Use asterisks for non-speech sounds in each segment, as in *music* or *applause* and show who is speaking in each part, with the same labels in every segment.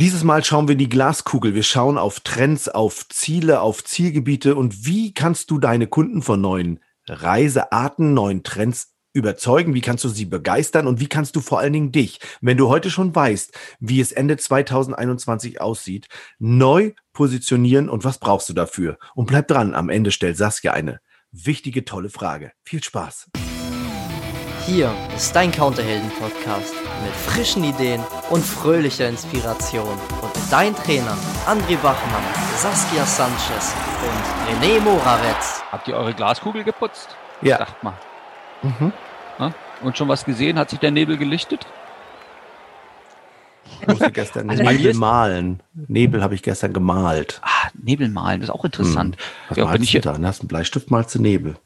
Speaker 1: Dieses Mal schauen wir in die Glaskugel. Wir schauen auf Trends, auf Ziele, auf Zielgebiete und wie kannst du deine Kunden von neuen Reisearten, neuen Trends überzeugen? Wie kannst du sie begeistern? Und wie kannst du vor allen Dingen dich, wenn du heute schon weißt, wie es Ende 2021 aussieht, neu positionieren und was brauchst du dafür? Und bleib dran, am Ende stellt Saskia eine wichtige, tolle Frage. Viel Spaß!
Speaker 2: Hier ist dein Counterhelden-Podcast mit frischen Ideen und fröhlicher Inspiration. Und mit deinen Trainern André Bachmann, Saskia Sanchez und René Morawetz.
Speaker 3: Habt ihr eure Glaskugel geputzt?
Speaker 1: Ja.
Speaker 3: Sagt mal. Mhm. Und schon was gesehen? Hat sich der Nebel gelichtet?
Speaker 1: Ich musste gestern also Nebel malen. Nebel habe ich gestern gemalt.
Speaker 3: Ah, Nebel malen, das ist auch interessant. Hm.
Speaker 1: Was ja, malst du da? Hast einen Bleistift, malst du Nebel.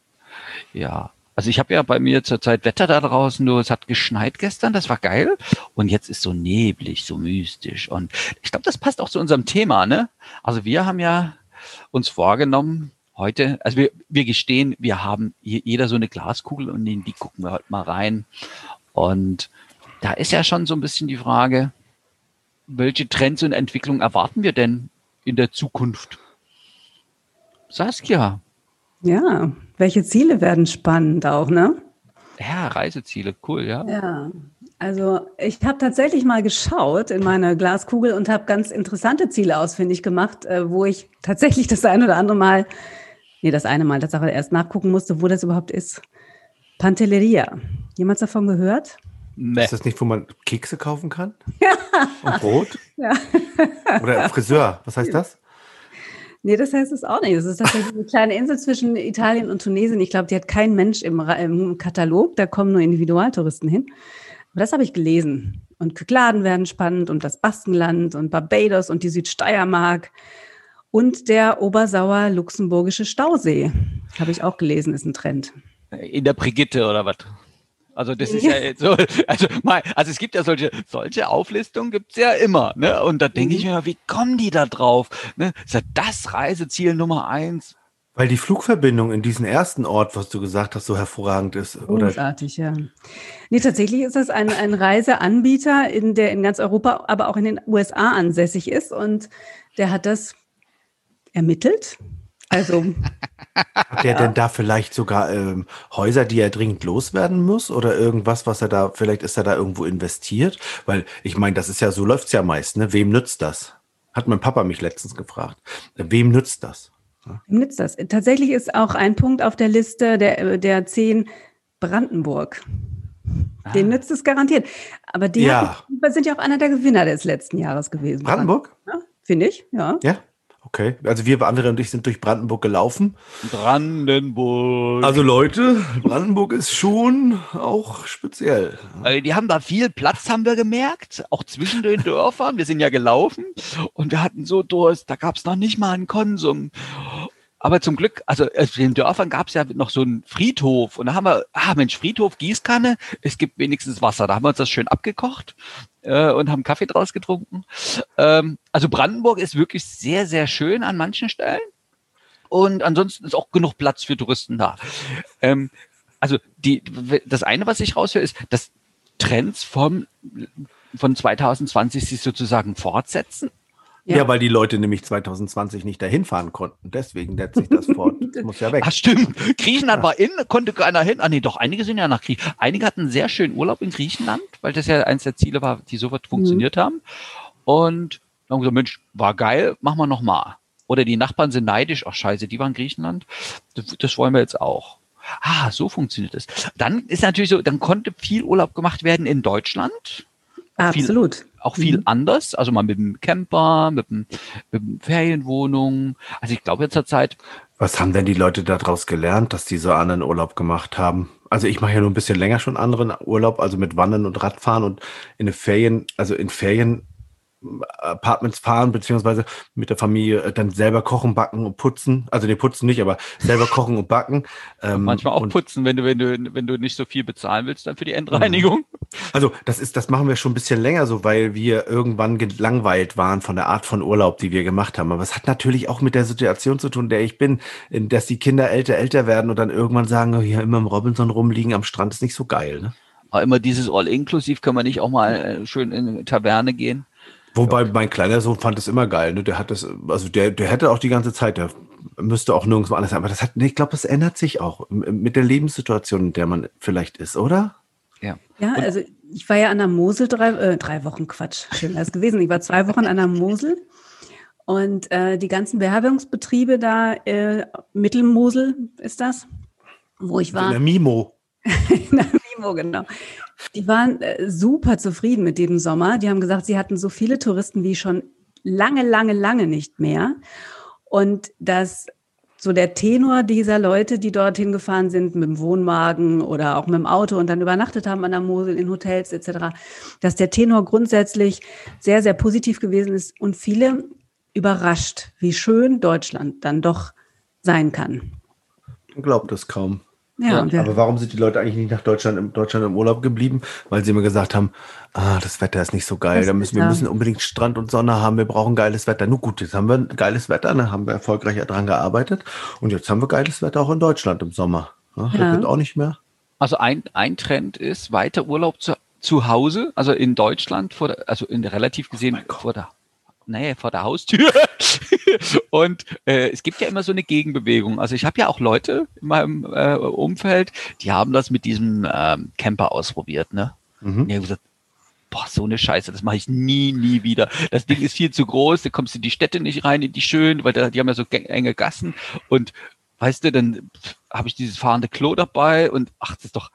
Speaker 3: Ja, also ich habe ja bei mir zurzeit Wetter da draußen, nur es hat geschneit gestern, das war geil. Und jetzt ist so neblig, so mystisch. Und ich glaube, das passt auch zu unserem Thema, ne? Also wir haben ja uns vorgenommen, heute, also wir, wir gestehen, wir haben jeder so eine Glaskugel und in die gucken wir heute mal rein. Und da ist ja schon so ein bisschen die Frage, welche Trends und Entwicklungen erwarten wir denn in der Zukunft? Saskia.
Speaker 4: Ja, welche Ziele werden spannend auch, ne?
Speaker 3: Ja, Reiseziele, cool, ja.
Speaker 4: Ja, also ich habe tatsächlich mal geschaut in meine Glaskugel und habe ganz interessante Ziele ausfindig gemacht, äh, wo ich tatsächlich das ein oder andere Mal, nee, das eine Mal Tatsache erst nachgucken musste, wo das überhaupt ist. Pantelleria. Jemand davon gehört?
Speaker 1: Nee. Ist das nicht, wo man Kekse kaufen kann? *laughs* Ja. Und Brot? Ja. Oder Friseur, was heißt das?
Speaker 4: Nee, das heißt es auch nicht. Das ist tatsächlich eine kleine Insel zwischen Italien und Tunesien. Ich glaube, die hat kein Mensch im, im Katalog. Da kommen nur Individualtouristen hin. Aber das habe ich gelesen. Und Kykladen werden spannend und das Baskenland und Barbados und die Südsteiermark und der Obersauer luxemburgische Stausee. Habe ich auch gelesen, ist ein Trend.
Speaker 3: In der Brigitte oder was? Also das ist ja, ja so, *laughs* also mal, also es gibt ja solche, solche Auflistungen gibt's ja immer, ne? Und da denke ich mhm. mir, wie kommen die da drauf? Ne? Ist ja das Reiseziel Nummer eins?
Speaker 1: Weil die Flugverbindung in diesen ersten Ort, was du gesagt hast, so hervorragend ist.
Speaker 4: Oder? Großartig, ja. Nee, tatsächlich ist das ein, ein Reiseanbieter, in der in ganz Europa, aber auch in den USA ansässig ist. Und der hat das ermittelt also.
Speaker 1: Hat er ja. denn da vielleicht sogar ähm, Häuser, die er dringend loswerden muss oder irgendwas, was er da, vielleicht ist er da irgendwo investiert? Weil ich meine, das ist ja, so läuft's ja meist, ne? Wem nützt das? Hat mein Papa mich letztens gefragt. Wem nützt das?
Speaker 4: Wem nützt das? Tatsächlich ist auch ein Punkt auf der Liste der, der zehn Brandenburg. Ah. Den nützt es garantiert. Aber die ja. sind ja auch einer der Gewinner des letzten Jahres gewesen.
Speaker 1: Brandenburg?
Speaker 4: Ja, Finde ich, ja.
Speaker 1: Ja. Okay, also wir, André und ich sind durch Brandenburg gelaufen.
Speaker 3: Brandenburg.
Speaker 1: Also Leute, Brandenburg ist schon auch speziell.
Speaker 3: Also die haben da viel Platz, haben wir gemerkt, auch zwischen den *laughs* Dörfern. Wir sind ja gelaufen und wir hatten so Durst, da gab es noch nicht mal einen Konsum. Aber zum Glück, also in den Dörfern gab es ja noch so einen Friedhof und da haben wir, ah Mensch, Friedhof, Gießkanne, es gibt wenigstens Wasser. Da haben wir uns das schön abgekocht äh, und haben Kaffee draus getrunken. Ähm, also Brandenburg ist wirklich sehr, sehr schön an manchen Stellen. Und ansonsten ist auch genug Platz für Touristen da. Ähm, also die, das eine, was ich raushöre, ist, dass Trends vom, von 2020 sich sozusagen fortsetzen
Speaker 1: ja. ja. weil die Leute nämlich 2020 nicht dahin fahren konnten. Deswegen setzt sich das fort. Das muss ja weg.
Speaker 3: Ach stimmt. *laughs* Griechenland ja. war in, konnte keiner hin. Ah nee, doch, einige sind ja nach Griechenland. Einige hatten sehr schönen Urlaub in Griechenland, weil das ja eins der Ziele war, die sofort funktioniert mhm. haben. Und dann haben gesagt, Mensch, war geil, machen wir nochmal. Oder die Nachbarn sind neidisch, ach scheiße, die waren in Griechenland. Das, das wollen wir jetzt auch. Ah, so funktioniert es. Dann ist natürlich so, dann konnte viel Urlaub gemacht werden in Deutschland
Speaker 4: Absolut.
Speaker 3: Viel, auch viel mhm. anders, also mal mit dem Camper, mit dem, mit dem Ferienwohnung. Also ich glaube jetzt zur Zeit.
Speaker 1: Was haben denn die Leute daraus gelernt, dass die so anderen Urlaub gemacht haben? Also ich mache ja nur ein bisschen länger schon anderen Urlaub, also mit Wandern und Radfahren und in den Ferien, also in Ferien Apartments fahren, beziehungsweise mit der Familie äh, dann selber kochen, backen und putzen. Also die putzen nicht, aber selber kochen und backen. *laughs*
Speaker 3: Ähm, manchmal auch putzen, wenn du, wenn du, wenn du nicht so viel bezahlen willst, dann für die Endreinigung.
Speaker 1: Also das ist, das machen wir schon ein bisschen länger so, weil wir irgendwann gelangweilt waren von der Art von Urlaub, die wir gemacht haben. Aber es hat natürlich auch mit der Situation zu tun, der ich bin, dass die Kinder älter, älter werden und dann irgendwann sagen, oh, hier immer im Robinson rumliegen am Strand ist nicht so geil, ne?
Speaker 3: Aber immer dieses All-Inklusiv, können wir nicht auch mal äh, schön in eine Taverne gehen?
Speaker 1: Wobei mein kleiner Sohn fand es immer geil. Ne? Der hat das, also der, der hätte auch die ganze Zeit, der müsste auch nirgendwo anders sein. Aber das hat, ich glaube, das ändert sich auch mit der Lebenssituation, in der man vielleicht ist, oder?
Speaker 3: Ja.
Speaker 4: Ja, also ich war ja an der Mosel drei, äh, drei Wochen, Quatsch, schön wäre es gewesen. Ich war zwei Wochen an der Mosel und äh, die ganzen Beherbergungsbetriebe da, äh, Mittelmosel ist das, wo ich war.
Speaker 1: In der Mimo. *laughs*
Speaker 4: in der Mimo, genau. Die waren äh, super zufrieden mit dem Sommer. Die haben gesagt, sie hatten so viele Touristen wie schon lange, lange, lange nicht mehr. Und dass so der Tenor dieser Leute, die dorthin gefahren sind mit dem Wohnwagen oder auch mit dem Auto und dann übernachtet haben an der Mosel in Hotels etc., dass der Tenor grundsätzlich sehr, sehr positiv gewesen ist und viele überrascht, wie schön Deutschland dann doch sein kann.
Speaker 1: Glaubt es kaum.
Speaker 4: Ja,
Speaker 1: ja, aber warum sind die Leute eigentlich nicht nach Deutschland im, Deutschland im Urlaub geblieben? Weil sie immer gesagt haben, ah, das Wetter ist nicht so geil. Da müssen, wir müssen unbedingt Strand und Sonne haben. Wir brauchen geiles Wetter. Nun gut, jetzt haben wir geiles Wetter, dann haben wir erfolgreich daran gearbeitet. Und jetzt haben wir geiles Wetter auch in Deutschland im Sommer. Ja, das wird auch nicht mehr.
Speaker 3: Also ein, ein Trend ist weiter Urlaub zu, zu Hause, also in Deutschland, vor der, also in relativ gesehen oh vor der nee, vor der Haustür. *laughs* und äh, es gibt ja immer so eine Gegenbewegung. Also ich habe ja auch Leute in meinem äh, Umfeld, die haben das mit diesem ähm, Camper ausprobiert, ne? Mhm. Die haben gesagt, boah, so eine Scheiße, das mache ich nie, nie wieder. Das Ding ist viel zu groß, da kommst du in die Städte nicht rein, in die schönen, weil da, die haben ja so enge Gassen und weißt du, dann habe ich dieses fahrende Klo dabei und ach, das ist doch,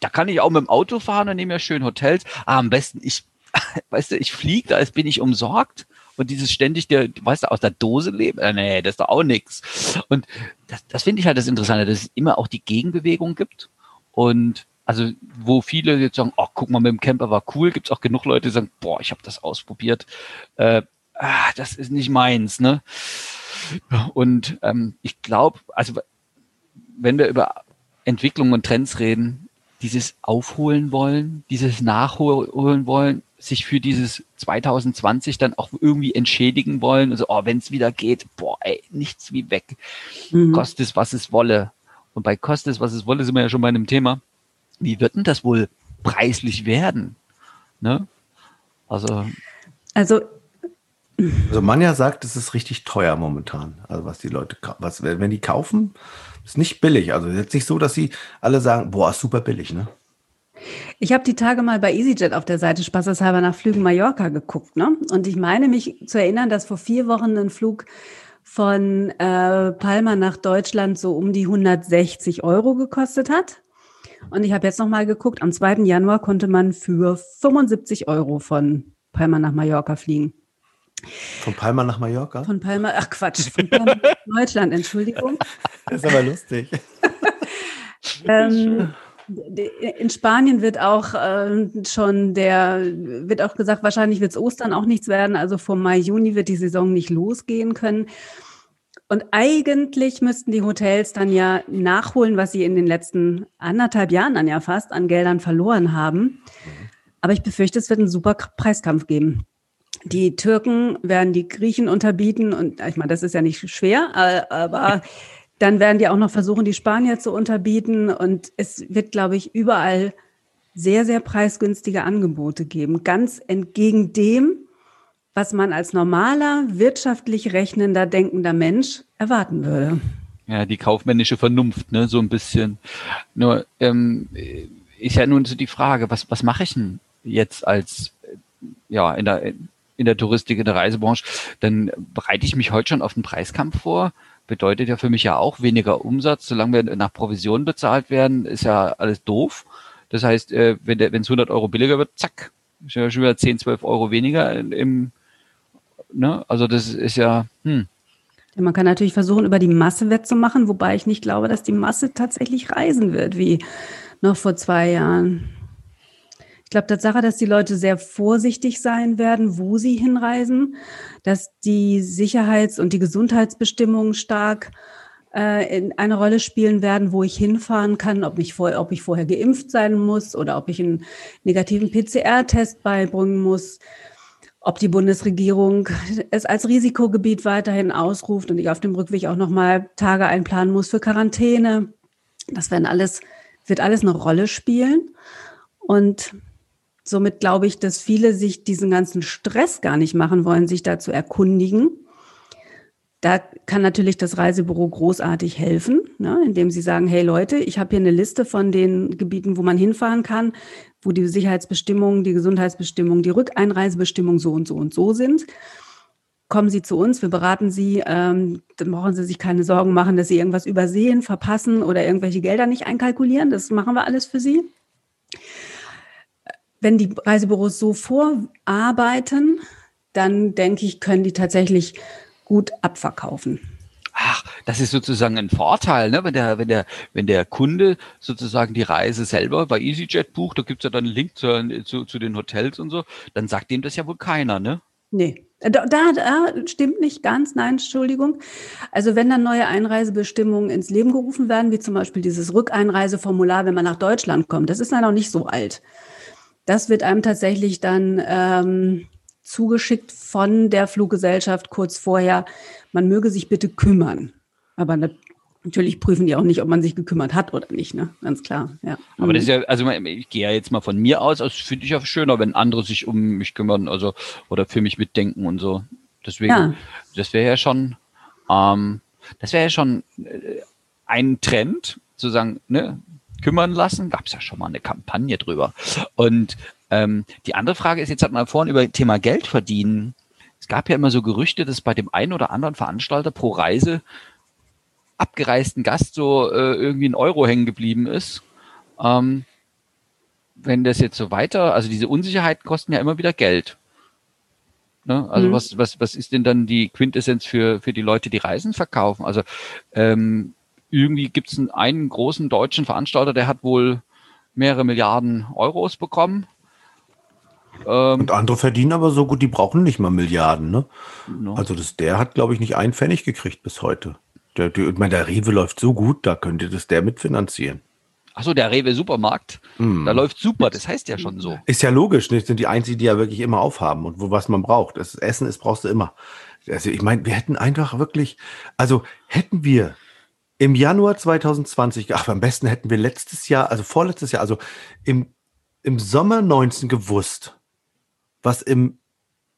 Speaker 3: da kann ich auch mit dem Auto fahren und nehme ja schön Hotels. Ah, am besten, ich, *laughs* weißt du, ich fliege, da bin ich umsorgt und dieses ständig, der, weißt du, aus der Dose leben, äh, nee, das ist doch auch nix. Und das, das finde ich halt das Interessante, dass es immer auch die Gegenbewegung gibt. Und also wo viele jetzt sagen, oh, guck mal, mit dem Camper war cool, gibt es auch genug Leute, die sagen, boah, ich habe das ausprobiert. Äh, ah, das ist nicht meins, ne? Und ähm, ich glaube, also wenn wir über Entwicklung und Trends reden, dieses Aufholen wollen, dieses Nachholen wollen, sich für dieses 2020 dann auch irgendwie entschädigen wollen. Also, oh, wenn es wieder geht, boah, ey, nichts wie weg. Mhm. Kostet es, was es wolle. Und bei kostet es, was es wolle, sind wir ja schon bei einem Thema. Wie wird denn das wohl preislich werden? Ne? Also.
Speaker 4: Also,
Speaker 1: also Manja sagt, es ist richtig teuer momentan. Also was die Leute, was, wenn die kaufen, ist nicht billig. Also jetzt nicht so, dass sie alle sagen, boah, ist super billig, ne?
Speaker 4: Ich habe die Tage mal bei EasyJet auf der Seite spaßeshalber nach Flügen Mallorca geguckt. Ne? Und ich meine mich zu erinnern, dass vor vier Wochen ein Flug von äh, Palma nach Deutschland so um die 160 Euro gekostet hat. Und ich habe jetzt noch mal geguckt, am 2. Januar konnte man für 75 Euro von Palma nach Mallorca fliegen.
Speaker 1: Von Palma nach Mallorca?
Speaker 4: Von Palma, ach Quatsch, von Palma nach *laughs* Deutschland, Entschuldigung.
Speaker 1: Das ist aber lustig. *laughs*
Speaker 4: ähm, in Spanien wird auch äh, schon der, wird auch gesagt, wahrscheinlich wird es Ostern auch nichts werden. Also vor Mai, Juni wird die Saison nicht losgehen können. Und eigentlich müssten die Hotels dann ja nachholen, was sie in den letzten anderthalb Jahren dann ja fast an Geldern verloren haben. Aber ich befürchte, es wird einen super Preiskampf geben. Die Türken werden die Griechen unterbieten und ich meine, das ist ja nicht schwer, äh, aber *laughs* dann werden die auch noch versuchen, die Spanier zu unterbieten. Und es wird, glaube ich, überall sehr, sehr preisgünstige Angebote geben. Ganz entgegen dem, was man als normaler, wirtschaftlich rechnender, denkender Mensch erwarten würde.
Speaker 3: Ja, die kaufmännische Vernunft, ne, so ein bisschen. Nur ähm, ist ja nun so die Frage, was, was mache ich denn jetzt als ja in der in der Touristik, in der Reisebranche? Dann bereite ich mich heute schon auf den Preiskampf vor bedeutet ja für mich ja auch weniger Umsatz. Solange wir nach Provision bezahlt werden, ist ja alles doof. Das heißt, äh, wenn es 100 Euro billiger wird, zack, ja schon wieder 10, 12 Euro weniger im, ne? Also das ist ja, hm.
Speaker 4: Man kann natürlich versuchen, über die Masse wettzumachen, wobei ich nicht glaube, dass die Masse tatsächlich reisen wird, wie noch vor zwei Jahren. Ich glaube, Tatsache, dass die Leute sehr vorsichtig sein werden, wo sie hinreisen dass die Sicherheits- und die Gesundheitsbestimmungen stark äh, in eine Rolle spielen werden, wo ich hinfahren kann, ob ich, vor, ob ich vorher geimpft sein muss oder ob ich einen negativen PCR-Test beibringen muss, ob die Bundesregierung es als Risikogebiet weiterhin ausruft und ich auf dem Rückweg auch nochmal Tage einplanen muss für Quarantäne. Das werden alles, wird alles eine Rolle spielen. Und somit glaube ich, dass viele sich diesen ganzen Stress gar nicht machen wollen, sich da zu erkundigen. Da kann natürlich das Reisebüro großartig helfen, ne, indem sie sagen, hey Leute, ich habe hier eine Liste von den Gebieten, wo man hinfahren kann, wo die Sicherheitsbestimmungen, die Gesundheitsbestimmungen, die Rückeinreisebestimmungen so und so und so sind. Kommen Sie zu uns, wir beraten Sie, ähm, dann brauchen Sie sich keine Sorgen machen, dass Sie irgendwas übersehen, verpassen oder irgendwelche Gelder nicht einkalkulieren. Das machen wir alles für Sie wenn die Reisebüros so vorarbeiten, dann denke ich, können die tatsächlich gut abverkaufen.
Speaker 3: Ach, das ist sozusagen ein Vorteil, ne? wenn, der, wenn, der, wenn der Kunde sozusagen die Reise selber bei EasyJet bucht, da gibt es ja dann einen Link zu, zu, zu, den Hotels und so, dann sagt dem das ja wohl keiner, ne?
Speaker 4: Nee, da, da, da stimmt nicht ganz, nein, Entschuldigung. Also wenn dann neue Einreisebestimmungen ins Leben gerufen werden, wie zum Beispiel dieses Rückeinreiseformular, wenn man nach Deutschland kommt, das ist ja noch nicht so alt. Das wird einem tatsächlich dann ähm, zugeschickt von der Fluggesellschaft kurz vorher. Man möge sich bitte kümmern. Aber natürlich prüfen die auch nicht, ob man sich gekümmert hat oder nicht, ne? Ganz klar, ja.
Speaker 3: Aber das ist ja, also ich gehe ja jetzt mal von mir aus, das finde ich ja schöner, wenn andere sich um mich kümmern, also oder für mich mitdenken und so. Deswegen, ja. das wäre ja schon, ähm, das wäre ja schon äh, ein Trend, zu sagen, ne, kümmern lassen. Gab es ja schon mal eine Kampagne drüber. Und ähm, die andere Frage ist, jetzt hat man vorhin über Thema Geld verdienen. Es gab ja immer so Gerüchte, dass bei dem einen oder anderen Veranstalter pro Reise abgereisten Gast so äh, irgendwie ein Euro hängen geblieben ist. Ähm, wenn das jetzt so weiter, also diese Unsicherheiten kosten ja immer wieder Geld. Ne? Also mhm. was, was, was ist denn dann die Quintessenz für, für die Leute, die Reisen verkaufen? Also ähm, irgendwie gibt es einen, einen großen deutschen Veranstalter, der hat wohl mehrere Milliarden Euros bekommen.
Speaker 1: Ähm, und andere verdienen aber so gut, die brauchen nicht mal Milliarden, ne? No. Also das, der hat, glaube ich, nicht einen Pfennig gekriegt bis heute. Der, der, ich meine, der Rewe läuft so gut, da könnte das der mitfinanzieren.
Speaker 3: Achso, der Rewe Supermarkt, mm. da läuft super, das heißt ja schon so.
Speaker 1: Ist ja logisch, nicht? sind die einzigen, die ja wirklich immer aufhaben und wo was man braucht. Das Essen ist, brauchst du immer. Also ich meine, wir hätten einfach wirklich, also hätten wir im Januar 2020, ach, am besten hätten wir letztes Jahr, also vorletztes Jahr, also im, im Sommer 19 gewusst, was im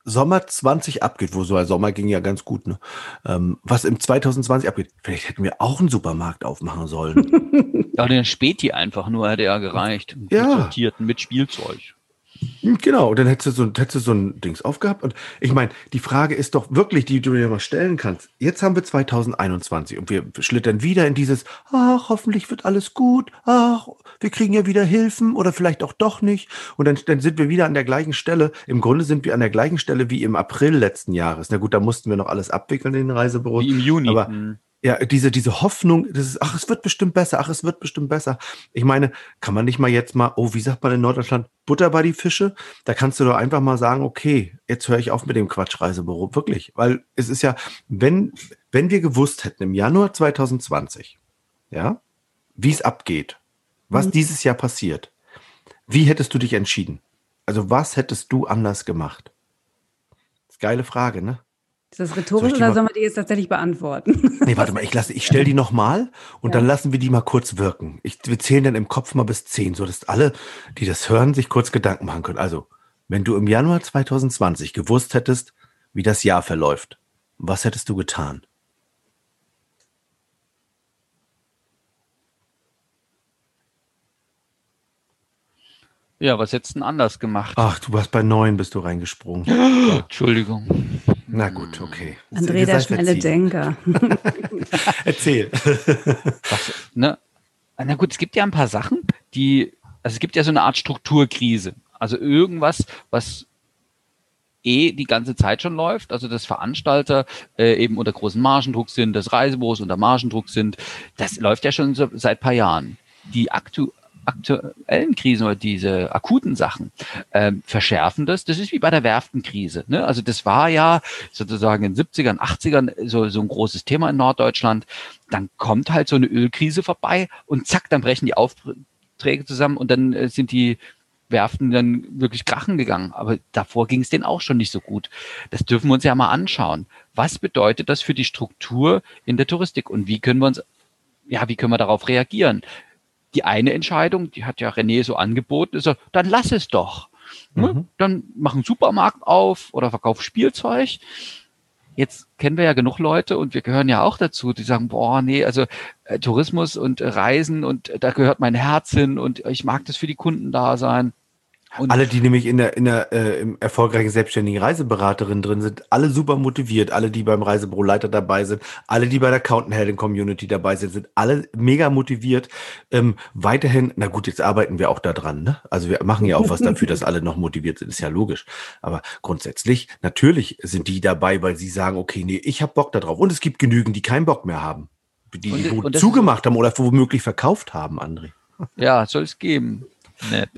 Speaker 1: Sommer 20 abgeht, wo so ein Sommer ging ja ganz gut, ne? Ähm, was im 2020 abgeht. Vielleicht hätten wir auch einen Supermarkt aufmachen sollen. *laughs*
Speaker 3: ja, den Späti einfach nur hätte ja gereicht.
Speaker 1: Ja.
Speaker 3: Sortierten mit Spielzeug.
Speaker 1: Hm, genau, und dann hättest du so, hättest du so ein Dings aufgehabt. Und ich meine, die Frage ist doch wirklich, die du dir mal stellen kannst. Jetzt haben wir 2021 und wir schlittern wieder in dieses, ach, hoffentlich wird alles gut, ach, wir kriegen ja wieder Hilfen oder vielleicht auch doch nicht. Und dann, dann sind wir wieder an der gleichen Stelle. Im Grunde sind wir an der gleichen Stelle wie im April letzten Jahres. Na gut, da mussten wir noch alles abwickeln in den Reisebüros.
Speaker 3: Wie im Juni.
Speaker 1: Aber, mhm ja, diese, diese Hoffnung, das ist, ach, es wird bestimmt besser, ach, es wird bestimmt besser. Ich meine, kann man nicht mal jetzt mal, oh, wie sagt man in Norddeutschland, Butter bei die Fische? Da kannst du doch einfach mal sagen, okay, jetzt höre ich auf mit dem Quatschreisebüro. Wirklich. Weil es ist ja, wenn, wenn wir gewusst hätten im Januar 2020, ja, wie es abgeht, was mhm. dieses Jahr passiert, wie hättest du dich entschieden? Also was hättest du anders gemacht? Das ist geile Frage, ne?
Speaker 4: Ist das rhetorisch oder sollen wir die jetzt tatsächlich beantworten?
Speaker 1: Nee, warte mal, ich lasse, ich stelle die nochmal und ja. dann lassen wir die mal kurz wirken. Ich, wir zählen dann im Kopf mal bis zehn, so dass alle, die das hören, sich kurz Gedanken machen können. Also, wenn du im Januar 2020 gewusst hättest, wie das Jahr verläuft, was hättest du getan?
Speaker 3: Ja, was hättest du denn anders gemacht?
Speaker 1: Ach, du warst bei neun, bist du reingesprungen. *gasps*
Speaker 3: Entschuldigung.
Speaker 1: Na gut, okay.
Speaker 4: André, der schnelle Denker. *laughs*
Speaker 1: Erzähl.
Speaker 3: Was, ne? Na gut, es gibt ja ein paar Sachen, die, also es gibt ja so eine Art Strukturkrise. Also irgendwas, was eh die ganze Zeit schon läuft, also dass Veranstalter äh, eben unter großen Margendruck sind, dass Reisebüros unter Margendruck sind, das läuft ja schon so seit paar Jahren. Die aktu aktuellen Krisen oder diese akuten Sachen ähm, verschärfen das. Das ist wie bei der Werftenkrise. Ne? Also das war ja sozusagen in den 70ern, 80ern so, so ein großes Thema in Norddeutschland. Dann kommt halt so eine Ölkrise vorbei und zack, dann brechen die Aufträge zusammen und dann äh, sind die Werften dann wirklich krachen gegangen. Aber davor ging es denen auch schon nicht so gut. Das dürfen wir uns ja mal anschauen. Was bedeutet das für die Struktur in der Touristik und wie können wir uns, ja, wie können wir darauf reagieren? Die eine Entscheidung, die hat ja René so angeboten, ist so, dann lass es doch. Ne?
Speaker 1: Mhm.
Speaker 3: Dann mach einen Supermarkt auf oder verkauf Spielzeug. Jetzt kennen wir ja genug Leute und wir gehören ja auch dazu, die sagen, boah, nee, also äh, Tourismus und äh, Reisen und äh, da gehört mein Herz hin und ich mag das für die Kunden da sein. Und
Speaker 1: Alle, die nämlich in der, in der äh, im erfolgreichen selbstständigen Reiseberaterin drin sind, alle super motiviert. Alle, die beim Reisebüroleiter dabei sind, alle, die bei der Accountant Community dabei sind, sind alle mega motiviert. Ähm, weiterhin, na gut, jetzt arbeiten wir auch da dran. Ne? Also wir machen ja auch was dafür, dass alle noch motiviert sind, ist ja logisch. Aber grundsätzlich, natürlich sind die dabei, weil sie sagen, okay, nee, ich habe Bock da drauf. Und es gibt genügend, die keinen Bock mehr haben. Die,
Speaker 3: Und-
Speaker 1: die wo
Speaker 3: und ist
Speaker 1: zugemacht haben oder womöglich verkauft haben, André.
Speaker 3: Ja, soll es geben. Nett.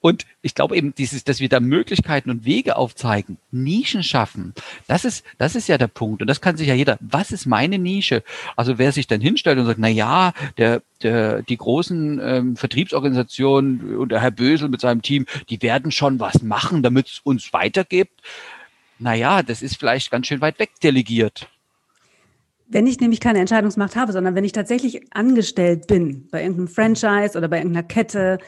Speaker 3: Und ich glaube eben, dieses, dass wir da Möglichkeiten und Wege aufzeigen, Nischen schaffen, das ist, das ist ja der Punkt. Und das kann sich ja jeder, was ist meine Nische? Also wer sich dann hinstellt und sagt, na ja, der, der, die großen ähm, Vertriebsorganisationen und der Herr Bösel mit seinem Team, die werden schon was machen, damit es uns weitergibt. Naja, das ist vielleicht ganz schön weit weg delegiert.
Speaker 4: Wenn ich nämlich keine Entscheidungsmacht habe, sondern wenn ich tatsächlich angestellt bin bei irgendeinem Franchise oder bei irgendeiner Kette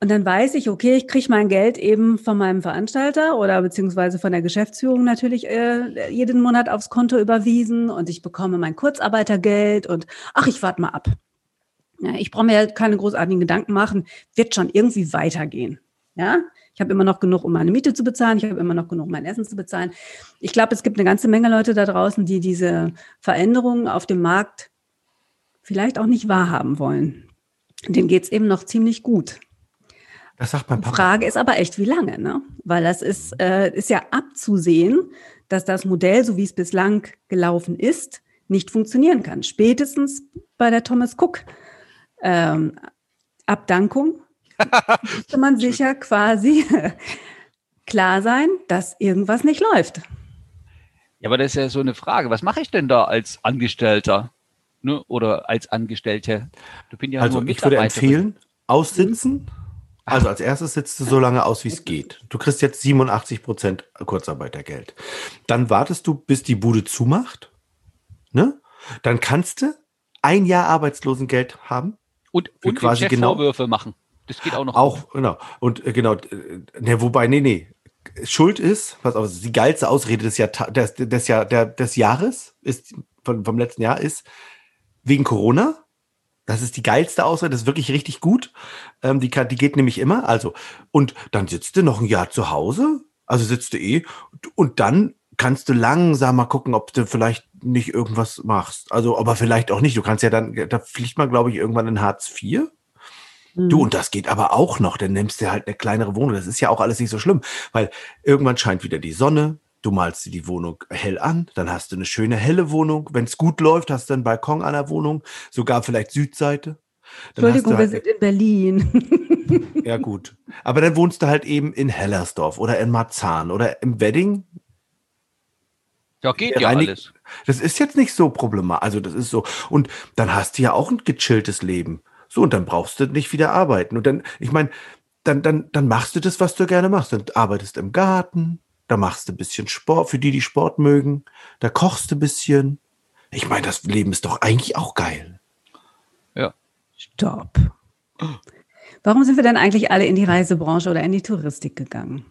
Speaker 4: und dann weiß ich, okay, ich kriege mein Geld eben von meinem Veranstalter oder beziehungsweise von der Geschäftsführung natürlich äh, jeden Monat aufs Konto überwiesen und ich bekomme mein Kurzarbeitergeld und ach, ich warte mal ab. Ja, ich brauche mir ja keine großartigen Gedanken machen, wird schon irgendwie weitergehen. Ja, ich habe immer noch genug, um meine Miete zu bezahlen. Ich habe immer noch genug, mein Essen zu bezahlen. Ich glaube, es gibt eine ganze Menge Leute da draußen, die diese Veränderungen auf dem Markt vielleicht auch nicht wahrhaben wollen. Denen geht's eben noch ziemlich gut.
Speaker 1: Das sagt mein
Speaker 4: Die
Speaker 1: Papa.
Speaker 4: Frage ist aber echt, wie lange, ne? Weil das ist, äh, ist ja abzusehen, dass das Modell, so wie es bislang gelaufen ist, nicht funktionieren kann. Spätestens bei der Thomas Cook ähm, Abdankung *laughs* müsste man sich ja quasi *laughs* klar sein, dass irgendwas nicht läuft.
Speaker 3: Ja, aber das ist ja so eine Frage. Was mache ich denn da als Angestellter? Ne? Oder als Angestellte? Du bin ja
Speaker 1: Also
Speaker 3: nur
Speaker 1: ich würde empfehlen, aussitzen. Also als erstes sitzt du so lange aus, wie es geht. Du kriegst jetzt 87 Prozent Kurzarbeitergeld. Dann wartest du, bis die Bude zumacht. Ne? Dann kannst du ein Jahr Arbeitslosengeld haben.
Speaker 3: Und, und
Speaker 1: quasi
Speaker 3: Chef
Speaker 1: genau-
Speaker 3: Vorwürfe machen. Das geht auch noch.
Speaker 1: Auch, genau. Und äh, genau, äh, ne, wobei, nee, nee. Schuld ist, pass auf, die geilste Ausrede des, Jahr, des, des, Jahr, der, des Jahres ist, von, vom letzten Jahr ist, wegen Corona. Das ist die geilste Ausrede, das ist wirklich richtig gut. Ähm, die, die geht nämlich immer. Also, und dann sitzt du noch ein Jahr zu Hause, also sitzt du eh, und dann kannst du langsam mal gucken, ob du vielleicht nicht irgendwas machst. Also, aber vielleicht auch nicht. Du kannst ja dann, da fliegt man, glaube ich, irgendwann in Hartz IV. Du, und das geht aber auch noch. Dann nimmst du halt eine kleinere Wohnung. Das ist ja auch alles nicht so schlimm, weil irgendwann scheint wieder die Sonne. Du malst dir die Wohnung hell an, dann hast du eine schöne helle Wohnung. Wenn es gut läuft, hast du einen Balkon an der Wohnung, sogar vielleicht Südseite. Dann
Speaker 4: Entschuldigung,
Speaker 1: du
Speaker 4: wir
Speaker 1: halt
Speaker 4: sind in Berlin. *laughs*
Speaker 1: ja, gut. Aber dann wohnst du halt eben in Hellersdorf oder in Marzahn oder im Wedding.
Speaker 3: ja, geht ja
Speaker 1: Reinig-
Speaker 3: alles.
Speaker 1: Das ist jetzt nicht so problematisch. Also, das ist so. Und dann hast du ja auch ein gechilltes Leben. So, und dann brauchst du nicht wieder arbeiten. Und dann, ich meine, dann, dann, dann machst du das, was du gerne machst. Dann arbeitest im Garten, da machst du ein bisschen Sport, für die, die Sport mögen. Da kochst du ein bisschen. Ich meine, das Leben ist doch eigentlich auch geil.
Speaker 3: Ja.
Speaker 4: Stopp. Warum sind wir denn eigentlich alle in die Reisebranche oder in die Touristik gegangen?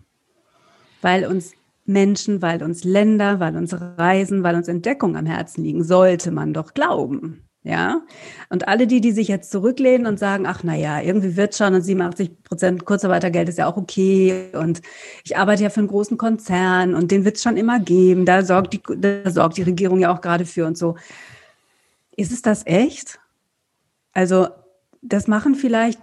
Speaker 4: Weil uns Menschen, weil uns Länder, weil uns Reisen, weil uns Entdeckungen am Herzen liegen, sollte man doch glauben. Ja, und alle die, die sich jetzt zurücklehnen und sagen, ach na ja, irgendwie wird schon und 87 Prozent Kurzarbeitergeld ist ja auch okay und ich arbeite ja für einen großen Konzern und den wird es schon immer geben. Da sorgt die, da sorgt die Regierung ja auch gerade für und so. Ist es das echt? Also das machen vielleicht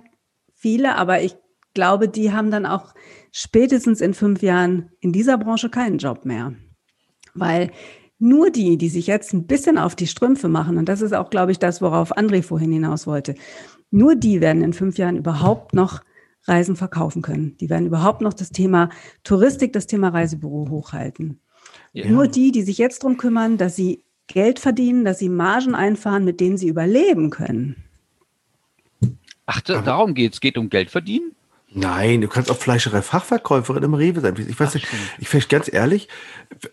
Speaker 4: viele, aber ich glaube, die haben dann auch spätestens in fünf Jahren in dieser Branche keinen Job mehr. Weil nur die, die sich jetzt ein bisschen auf die Strümpfe machen, und das ist auch, glaube ich, das, worauf André vorhin hinaus wollte, nur die werden in fünf Jahren überhaupt noch Reisen verkaufen können. Die werden überhaupt noch das Thema Touristik, das Thema Reisebüro hochhalten.
Speaker 3: Ja.
Speaker 4: Nur die, die sich jetzt darum kümmern, dass sie Geld verdienen, dass sie Margen einfahren, mit denen sie überleben können.
Speaker 3: Ach, da, darum geht's. Geht um Geld verdienen?
Speaker 1: Nein, du kannst auch Fleischerei-Fachverkäuferin im Rewe sein. Ich weiß nicht, ich finde ganz ehrlich,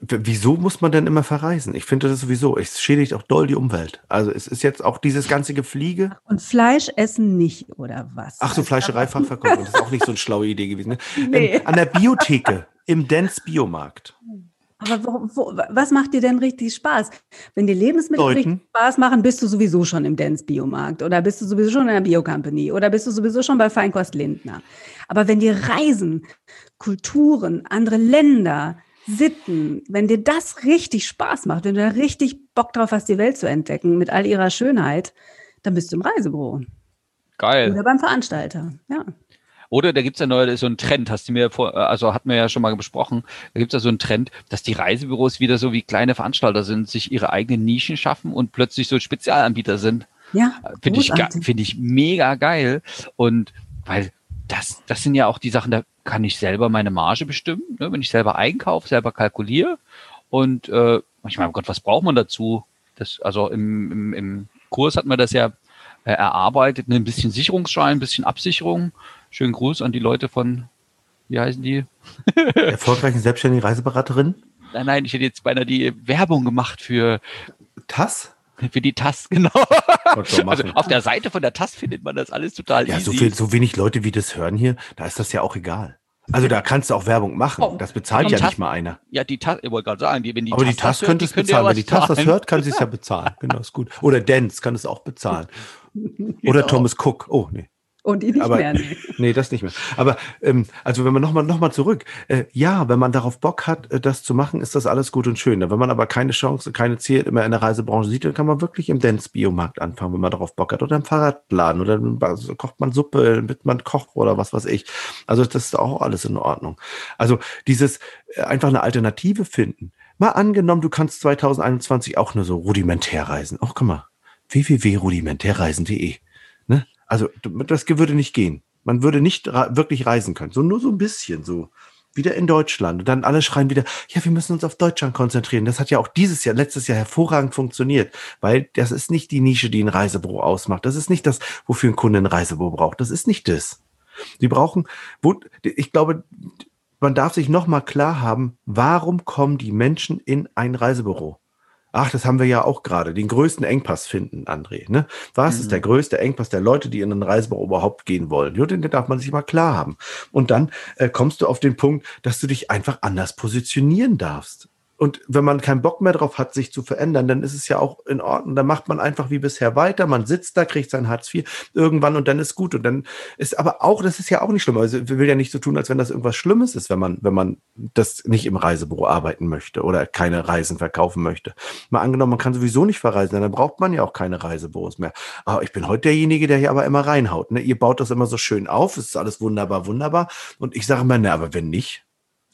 Speaker 1: wieso muss man denn immer verreisen? Ich finde das sowieso, es schädigt auch doll die Umwelt. Also es ist jetzt auch dieses ganze Gefliege.
Speaker 4: Und Fleisch essen nicht, oder was?
Speaker 1: Ach so, Fleischerei-Fachverkäuferin, das ist auch nicht so eine schlaue Idee gewesen. Ne? *laughs* Nee. Ähm, an der Biotheke, im Dance Biomarkt.
Speaker 4: Aber wo, wo, was macht dir denn richtig Spaß? Wenn dir Lebensmittel Leuten. richtig Spaß machen, bist du sowieso schon im Dance-Biomarkt oder bist du sowieso schon in der Bio-Company oder bist du sowieso schon bei Feinkost Lindner. Aber wenn dir Reisen, Kulturen, andere Länder, Sitten, wenn dir das richtig Spaß macht, wenn du da richtig Bock drauf hast, die Welt zu entdecken mit all ihrer Schönheit, dann bist du im Reisebüro.
Speaker 3: Geil.
Speaker 4: Oder beim Veranstalter, ja.
Speaker 3: Oder da gibt's ja neu so einen Trend, hast du mir vor, also hatten wir ja schon mal besprochen, da gibt's ja so einen Trend, dass die Reisebüros wieder so wie kleine Veranstalter sind, sich ihre eigenen Nischen schaffen und plötzlich so Spezialanbieter sind.
Speaker 4: Ja.
Speaker 3: Äh, finde ich, finde ich mega geil. Und weil das, das sind ja auch die Sachen, da kann ich selber meine Marge bestimmen, ne? wenn ich selber einkaufe, selber kalkuliere. Und äh, manchmal, oh Gott, was braucht man dazu? Das, also im, im, im Kurs hat man das ja äh, erarbeitet, ne? ein bisschen Sicherungsschein, ein bisschen Absicherung Schönen Gruß an die Leute von, wie heißen die? *laughs*
Speaker 1: Erfolgreichen selbstständigen Reiseberaterin?
Speaker 3: Nein, nein, ich hätte jetzt beinahe die Werbung gemacht für
Speaker 1: TAS?
Speaker 3: Für die TAS, *laughs* genau. Also auf der Seite von der TAS findet man das alles total
Speaker 1: ja,
Speaker 3: easy.
Speaker 1: So, viel, so wenig Leute, wie das hören hier, da ist das ja auch egal. Also da kannst du auch Werbung machen. Oh, das bezahlt ja TAS, nicht mal einer.
Speaker 3: Ja, die TAS, ich wollte gerade sagen, die, wenn die
Speaker 1: Aber TAS die TAS könnte es bezahlen. Wenn die TAS das hört, kann sie es ja *laughs* bezahlen. Genau, ist gut. Oder Dance kann es auch bezahlen. Oder genau. Thomas Cook. Oh, nee.
Speaker 4: Und die nicht
Speaker 1: aber,
Speaker 4: mehr. Nee. *laughs*
Speaker 1: nee, das nicht mehr. Aber ähm, also wenn man nochmal noch mal zurück, äh, ja, wenn man darauf Bock hat, äh, das zu machen, ist das alles gut und schön. Wenn man aber keine Chance, keine Ziel immer in der Reisebranche sieht, dann kann man wirklich im Dance-Biomarkt anfangen, wenn man darauf Bock hat. Oder im Fahrradladen oder also kocht man Suppe, mit man kocht oder was weiß ich. Also das ist auch alles in Ordnung. Also dieses äh, einfach eine Alternative finden. Mal angenommen, du kannst 2021 auch nur so rudimentär reisen. Ach, guck mal, www.rudimentärreisen.de. Also das würde nicht gehen. Man würde nicht wirklich reisen können. So nur so ein bisschen so. Wieder in Deutschland. Und dann alle schreien wieder, ja, wir müssen uns auf Deutschland konzentrieren. Das hat ja auch dieses Jahr, letztes Jahr hervorragend funktioniert, weil das ist nicht die Nische, die ein Reisebüro ausmacht. Das ist nicht das, wofür ein Kunde ein Reisebüro braucht. Das ist nicht das. Sie brauchen, wo, ich glaube, man darf sich nochmal klar haben, warum kommen die Menschen in ein Reisebüro? Ach, das haben wir ja auch gerade, den größten Engpass finden, André. Ne? Was mhm. ist der größte Engpass der Leute, die in einen Reisebau überhaupt gehen wollen? Ja, den, den darf man sich mal klar haben. Und dann äh, kommst du auf den Punkt, dass du dich einfach anders positionieren darfst. Und wenn man keinen Bock mehr drauf hat, sich zu verändern, dann ist es ja auch in Ordnung. Dann macht man einfach wie bisher weiter. Man sitzt da, kriegt sein Hartz IV irgendwann und dann ist gut. Und dann ist aber auch, das ist ja auch nicht schlimm. Also wir will ja nicht so tun, als wenn das irgendwas Schlimmes ist, wenn man, wenn man das nicht im Reisebüro arbeiten möchte oder keine Reisen verkaufen möchte. Mal angenommen, man kann sowieso nicht verreisen, dann braucht man ja auch keine Reisebüros mehr. Aber ich bin heute derjenige, der hier aber immer reinhaut. Ne? Ihr baut das immer so schön auf, es ist alles wunderbar, wunderbar. Und ich sage immer, ne, aber wenn nicht,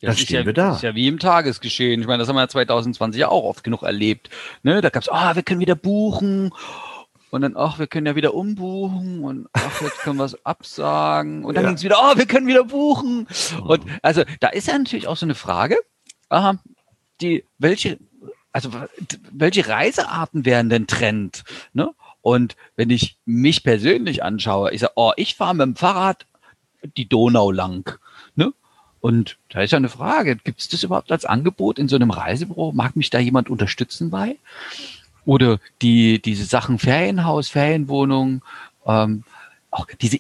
Speaker 3: ja, dann stehen ja, wir da. Das ist ja wie im Tagesgeschehen. Ich meine, das haben wir ja 2020 ja auch oft genug erlebt. Ne? Da gab es, ah, wir können wieder buchen. Und dann, ach, wir können ja wieder umbuchen und ach, jetzt können wir es absagen. Und dann ja. ging es wieder, oh, wir können wieder buchen. Und also da ist ja natürlich auch so eine Frage, aha, die, welche, also welche Reisearten wären denn Trend? Ne? Und wenn ich mich persönlich anschaue, ich sage, oh, ich fahre mit dem Fahrrad die Donau lang. Und da ist ja eine Frage, gibt es das überhaupt als Angebot in so einem Reisebüro? Mag mich da jemand unterstützen bei? Oder die, diese Sachen Ferienhaus, Ferienwohnung, ähm, auch diese,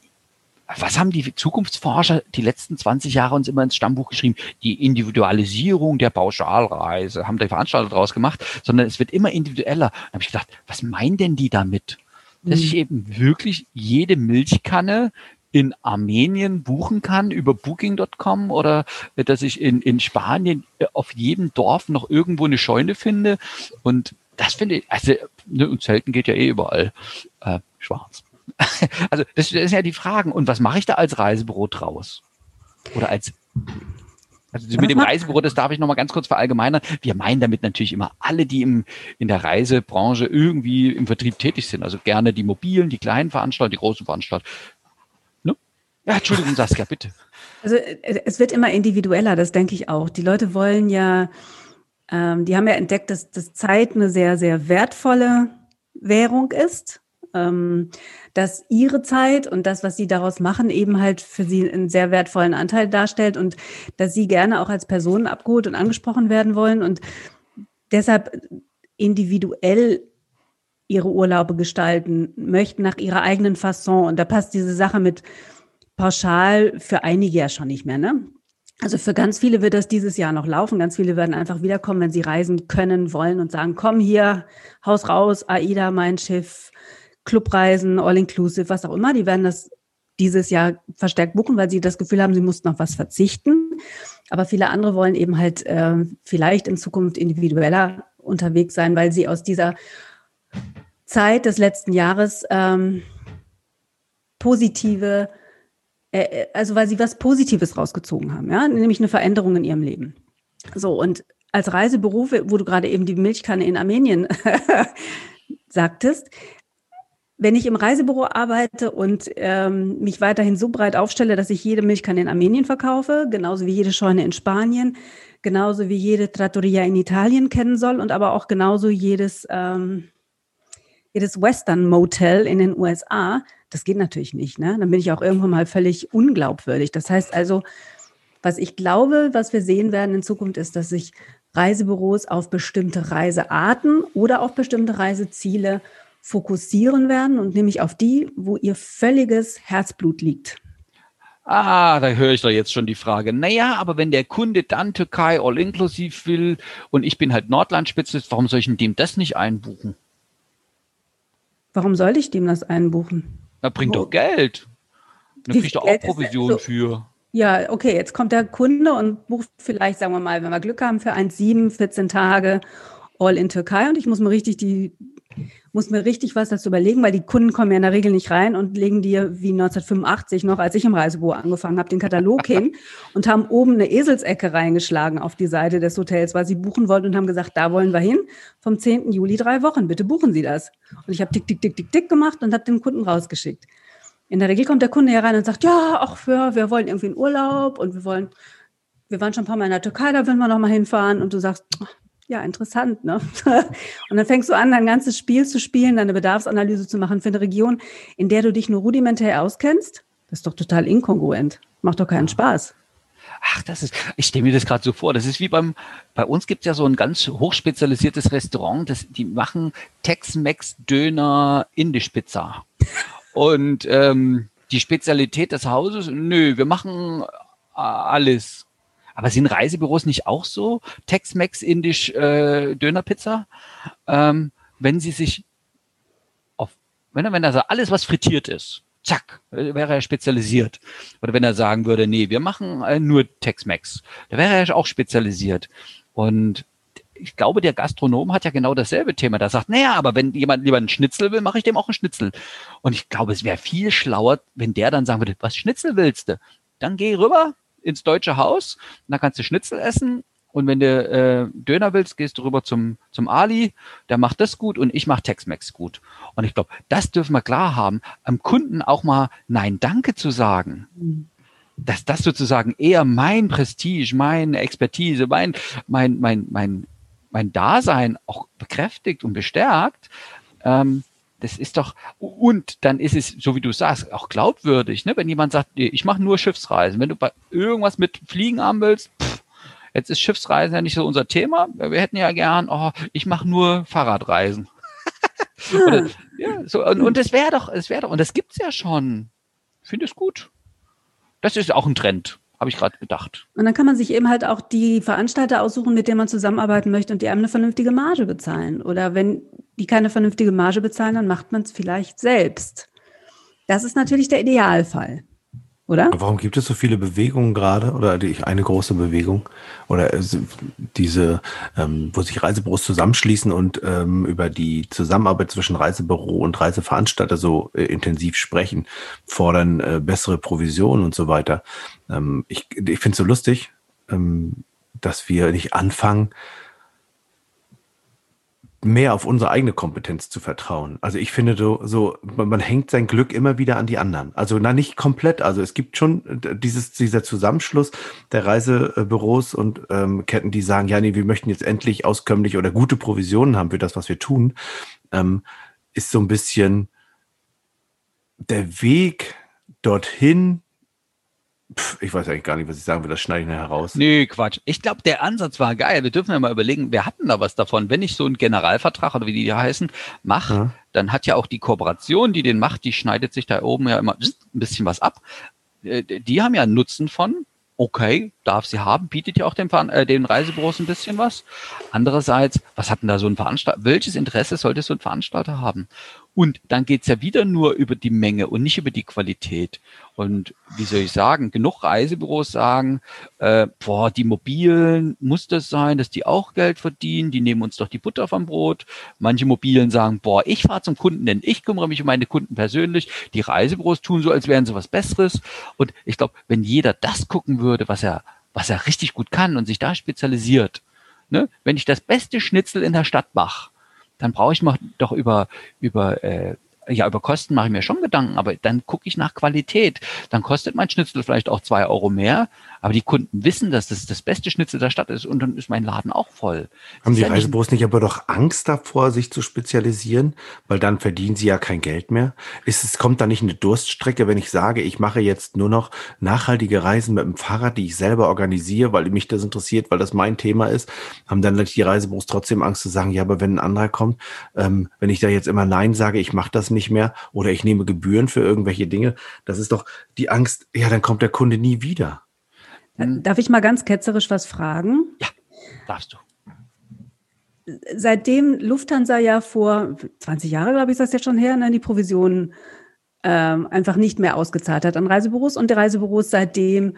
Speaker 3: was haben die Zukunftsforscher die letzten 20 Jahre uns immer ins Stammbuch geschrieben? Die Individualisierung der Pauschalreise, haben die Veranstalter draus gemacht, sondern es wird immer individueller. Da habe ich gedacht, was meinen denn die damit? Dass ich mhm. eben wirklich jede Milchkanne in Armenien buchen kann über Booking.com oder äh, dass ich in, in Spanien äh, auf jedem Dorf noch irgendwo eine Scheune finde. Und das finde ich, also, ne, und Zelten geht ja eh überall äh, schwarz. *laughs* also das, das sind ja die Fragen. Und was mache ich da als Reisebüro draus? Oder als also mit dem Reisebüro, das darf ich nochmal ganz kurz verallgemeinern. Wir meinen damit natürlich immer alle, die im, in der Reisebranche irgendwie im Vertrieb tätig sind. Also gerne die mobilen, die kleinen Veranstalter, die großen Veranstalter. Ja, Entschuldigung, Saskia, bitte.
Speaker 4: Also es wird immer individueller, das denke ich auch. Die Leute wollen ja, ähm, die haben ja entdeckt, dass, dass Zeit eine sehr, sehr wertvolle Währung ist. ähm, dass ihre Zeit und das, was sie daraus machen, eben halt für sie einen sehr wertvollen Anteil darstellt und dass sie gerne auch als Personen abgeholt und angesprochen werden wollen und deshalb individuell ihre Urlaube gestalten möchten nach ihrer eigenen Fasson. Und da passt diese Sache mit pauschal für einige ja schon nicht mehr, ne? Also für ganz viele wird das dieses Jahr noch laufen. Ganz viele werden einfach wiederkommen, wenn sie reisen können, wollen und sagen, komm hier, Haus raus, AIDA, mein Schiff, Clubreisen, All-Inclusive, was auch immer. Die werden das dieses Jahr verstärkt buchen, weil sie das Gefühl haben, sie mussten auf was verzichten. Aber viele andere wollen eben halt äh, vielleicht in Zukunft individueller unterwegs sein, weil sie aus dieser Zeit des letzten Jahres ähm, positive äh, äh, also weil sie was Positives rausgezogen haben, ja, nämlich eine Veränderung in ihrem Leben. So, und als Reisebüro, wo du gerade eben die Milchkanne in Armenien *laughs* sagtest, wenn ich im Reisebüro arbeite und ähm, mich weiterhin so breit aufstelle, dass ich jede Milchkanne in Armenien verkaufe, genauso wie jede Scheune in Spanien, genauso wie jede Trattoria in Italien kennen soll und aber auch genauso jedes, ähm, jedes Western Motel in den USA, das geht natürlich nicht. Ne? Dann bin ich auch irgendwann mal völlig unglaubwürdig. Das heißt also, was ich glaube, was wir sehen werden in Zukunft, ist, dass sich Reisebüros auf bestimmte Reisearten oder auf bestimmte Reiseziele fokussieren werden und nämlich auf die, wo ihr völliges Herzblut liegt.
Speaker 3: Ah, da höre ich doch jetzt schon die Frage. Naja, aber wenn der Kunde dann Türkei all inklusiv will und ich bin halt Nordlandspitze, warum soll ich dem das nicht einbuchen?
Speaker 4: Warum sollte ich dem das einbuchen?
Speaker 3: Na, bringt doch Geld. Dann kriegt doch auch Provision so, für.
Speaker 4: Ja, okay, jetzt kommt der Kunde und bucht vielleicht, sagen wir mal, wenn wir Glück haben, für 1,7, 14 Tage all in Türkei und ich muss mir richtig die muss mir richtig was dazu überlegen, weil die Kunden kommen ja in der Regel nicht rein und legen dir wie 1985 noch, als ich im Reisebüro angefangen habe, den Katalog *laughs* hin und haben oben eine Eselsecke reingeschlagen auf die Seite des Hotels, weil sie buchen wollten und haben gesagt, da wollen wir hin. Vom 10. Juli drei Wochen, bitte buchen Sie das. Und ich habe tick, tick, tick, tick, tick gemacht und habe den Kunden rausgeschickt. In der Regel kommt der Kunde herein und sagt, ja, ach, wir, wir wollen irgendwie einen Urlaub und wir wollen, wir waren schon ein paar Mal in der Türkei, da wollen wir noch mal hinfahren. Und du sagst, ja, interessant, ne? *laughs* Und dann fängst du an, dein ganzes Spiel zu spielen, deine Bedarfsanalyse zu machen für eine Region, in der du dich nur rudimentär auskennst. Das ist doch total inkongruent. Macht doch keinen Spaß.
Speaker 3: Ach, das ist, ich stelle mir das gerade so vor. Das ist wie beim, bei uns gibt es ja so ein ganz hochspezialisiertes Restaurant, das, die machen Tex-Mex Döner Indisch Pizza. *laughs* Und ähm, die Spezialität des Hauses, nö, wir machen äh, alles aber sind Reisebüros nicht auch so? Tex-Mex, Indisch, äh, Dönerpizza? Ähm, wenn sie sich auf, wenn er, wenn er sagt, alles, was frittiert ist, zack, wäre er spezialisiert. Oder wenn er sagen würde, nee, wir machen äh, nur Tex-Mex, da wäre er auch spezialisiert. Und ich glaube, der Gastronom hat ja genau dasselbe Thema. Da sagt, naja, aber wenn jemand lieber einen Schnitzel will, mache ich dem auch einen Schnitzel. Und ich glaube, es wäre viel schlauer, wenn der dann sagen würde, was Schnitzel willst du? Dann geh rüber, ins Deutsche Haus, da kannst du Schnitzel essen und wenn du äh, Döner willst, gehst du rüber zum, zum Ali, der macht das gut und ich mache Tex-Mex gut. Und ich glaube, das dürfen wir klar haben, am Kunden auch mal Nein, danke zu sagen. Dass das sozusagen eher mein Prestige, meine Expertise, mein, mein, mein, mein, mein Dasein auch bekräftigt und bestärkt, ähm, das ist doch, und dann ist es, so wie du sagst, auch glaubwürdig, ne? wenn jemand sagt, ich mache nur Schiffsreisen. Wenn du bei irgendwas mit Fliegen haben willst, pff, jetzt ist Schiffsreisen ja nicht so unser Thema. Wir hätten ja gern, oh, ich mache nur Fahrradreisen. *laughs* Oder, ja, so, und, und das wäre doch, es wäre doch, und das gibt's ja schon. Ich finde es gut. Das ist auch ein Trend habe ich gerade gedacht.
Speaker 4: Und dann kann man sich eben halt auch die Veranstalter aussuchen, mit denen man zusammenarbeiten möchte und die einem eine vernünftige Marge bezahlen. Oder wenn die keine vernünftige Marge bezahlen, dann macht man es vielleicht selbst. Das ist natürlich der Idealfall oder?
Speaker 1: Warum gibt es so viele Bewegungen gerade oder eine große Bewegung oder diese, ähm, wo sich Reisebüros zusammenschließen und ähm, über die Zusammenarbeit zwischen Reisebüro und Reiseveranstalter so äh, intensiv sprechen, fordern äh, bessere Provisionen und so weiter. Ähm, ich ich finde es so lustig, ähm, dass wir nicht anfangen, mehr auf unsere eigene Kompetenz zu vertrauen. Also ich finde so, so man, hängt sein Glück immer wieder an die anderen. Also na nicht komplett. Also es gibt schon dieses dieser Zusammenschluss der Reisebüros und ähm, Ketten, die sagen, ja nee, wir möchten jetzt endlich auskömmlich oder gute Provisionen haben für das, was wir tun, ähm, ist so ein bisschen der Weg dorthin, pf, ich weiß eigentlich gar nicht, was ich sagen will, das schneide ich nachher raus.
Speaker 3: Nee, Quatsch. Ich glaube, der Ansatz war geil. Wir dürfen ja mal überlegen, wir hatten da was davon. Wenn ich so einen Generalvertrag oder wie die heißen, mache,
Speaker 1: Ja.
Speaker 3: dann hat ja auch die Kooperation, die den macht, die schneidet sich da oben ja immer ein bisschen was ab. Äh, Die haben ja einen Nutzen von, okay, darf sie haben, bietet ja auch den, Veran- äh, den Reisebüros ein bisschen was. Andererseits, was hat denn da so ein Veranstalter, welches Interesse sollte so ein Veranstalter haben? Und dann geht's ja wieder nur über die Menge und nicht über die Qualität. Und wie soll ich sagen, genug Reisebüros sagen, äh, boah, die Mobilen muss das sein, dass die auch Geld verdienen, die nehmen uns doch die Butter vom Brot. Manche Mobilen sagen, boah, ich fahre zum Kunden, denn ich kümmere mich um meine Kunden persönlich. Die Reisebüros tun so, als wären sie was Besseres. Und ich glaube, wenn jeder das gucken würde, was er, was er richtig gut kann und sich da spezialisiert, ne? wenn ich das beste Schnitzel in der Stadt mache, dann brauche ich mir doch über, über, äh, ja, über Kosten mache ich mir schon Gedanken, aber dann gucke ich nach Qualität. Dann kostet mein Schnitzel vielleicht auch zwei Euro mehr, aber die Kunden wissen, dass das das beste Schnitzel der Stadt ist und dann ist mein Laden auch voll.
Speaker 1: Haben die
Speaker 3: ja nicht-
Speaker 1: Reisebüros nicht aber doch Angst davor, sich zu spezialisieren? Weil dann verdienen sie ja kein Geld mehr. Ist es, kommt da nicht eine Durststrecke, wenn ich sage, ich mache jetzt nur noch nachhaltige Reisen mit dem Fahrrad, die ich selber organisiere, weil mich das interessiert, weil das mein Thema ist? Haben dann die Reisebüros trotzdem Angst zu sagen, ja, aber wenn ein anderer kommt, ähm, wenn ich da jetzt immer Nein sage, ich mache das nicht mehr oder ich nehme Gebühren für irgendwelche Dinge, das ist doch die Angst, ja, dann kommt der Kunde nie wieder.
Speaker 4: Darf ich mal ganz ketzerisch was fragen?
Speaker 3: Darfst du.
Speaker 4: Seitdem Lufthansa ja vor 20 Jahre, glaube ich, ist das jetzt schon her, ne, die Provisionen ähm, einfach nicht mehr ausgezahlt hat an Reisebüros und die Reisebüros seitdem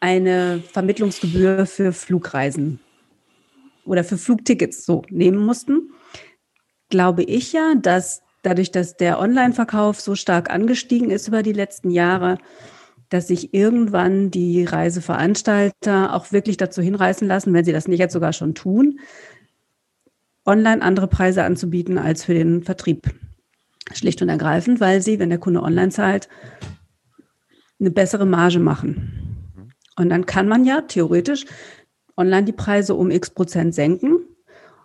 Speaker 4: eine Vermittlungsgebühr für Flugreisen oder für Flugtickets so nehmen mussten, glaube ich ja, dass dadurch, dass der Online-Verkauf so stark angestiegen ist über die letzten Jahre, dass sich irgendwann die Reiseveranstalter auch wirklich dazu hinreißen lassen, wenn sie das nicht jetzt sogar schon tun, online andere Preise anzubieten als für den Vertrieb. Schlicht und ergreifend, weil sie, wenn der Kunde online zahlt, eine bessere Marge machen. Und dann kann man ja theoretisch online die Preise um x Prozent senken.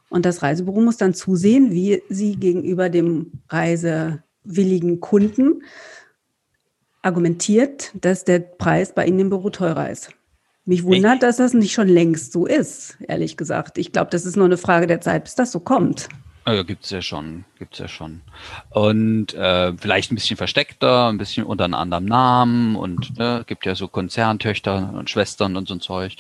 Speaker 4: Und das Reisebüro muss dann zusehen, wie sie gegenüber dem reisewilligen Kunden argumentiert, dass der Preis bei Ihnen im Büro teurer ist. Mich wundert, dass das nicht schon längst so ist, ehrlich gesagt. Ich glaube, das ist nur eine Frage der Zeit, bis das so kommt.
Speaker 3: Ja, gibt's ja schon, gibt's ja schon. Und äh, vielleicht ein bisschen versteckter, ein bisschen unter einem anderen Namen und ne, gibt ja so Konzerntöchter und Schwestern und so ein Zeug.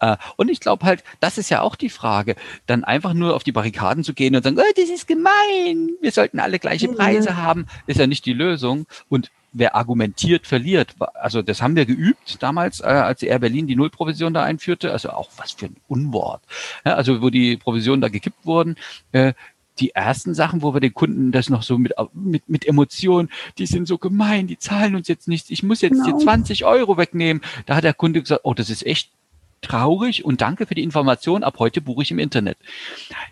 Speaker 3: Äh, und ich glaube halt, das ist ja auch die Frage, dann einfach nur auf die Barrikaden zu gehen und sagen, oh, das ist gemein, wir sollten alle gleiche
Speaker 4: Mhm.
Speaker 3: Preise haben, ist ja nicht die Lösung. Und wer argumentiert, verliert. Also das haben wir geübt damals, äh, als die Air Berlin die Nullprovision da einführte. Also auch was für ein Unwort. Ja, also wo die Provisionen da gekippt wurden. Äh, die ersten Sachen, wo wir den Kunden das noch so mit, mit, mit Emotionen, die sind so gemein, die zahlen uns jetzt nichts, ich muss jetzt
Speaker 4: Genau.
Speaker 3: hier 20 Euro wegnehmen. Da hat der Kunde gesagt, oh, das ist echt traurig und danke für die Information, ab heute buche ich im Internet.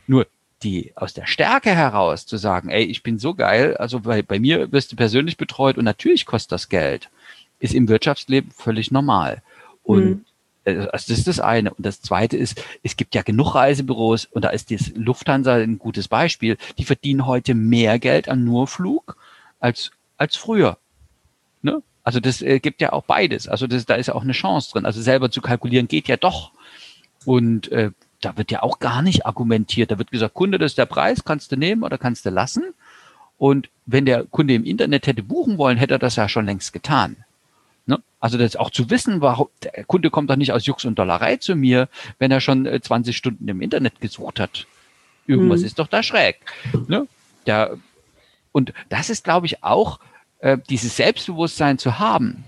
Speaker 3: Nur die aus der Stärke heraus zu sagen, ey, ich bin so geil, also bei, bei mir wirst du persönlich betreut und natürlich kostet das Geld, ist im Wirtschaftsleben völlig normal. Und
Speaker 4: Mhm.
Speaker 3: äh, also das ist das eine. Und das zweite ist, es gibt ja genug Reisebüros und da ist das Lufthansa ein gutes Beispiel. Die verdienen heute mehr Geld an nur Flug als, als früher. Ne? Also das äh, gibt ja auch beides. Also das, da ist ja auch eine Chance drin. Also selber zu kalkulieren geht ja doch. Und äh, da wird ja auch gar nicht argumentiert. Da wird gesagt, Kunde, das ist der Preis, kannst du nehmen oder kannst du lassen. Und wenn der Kunde im Internet hätte buchen wollen, hätte er das ja schon längst getan. Ne? Also das auch zu wissen, warum der Kunde kommt doch nicht aus Jux und Dollerei zu mir, wenn er schon äh, 20 Stunden im Internet gesucht hat. Irgendwas
Speaker 4: Mhm.
Speaker 3: ist doch da schräg. Ne? Der, und das ist, glaube ich, auch äh, dieses Selbstbewusstsein zu haben.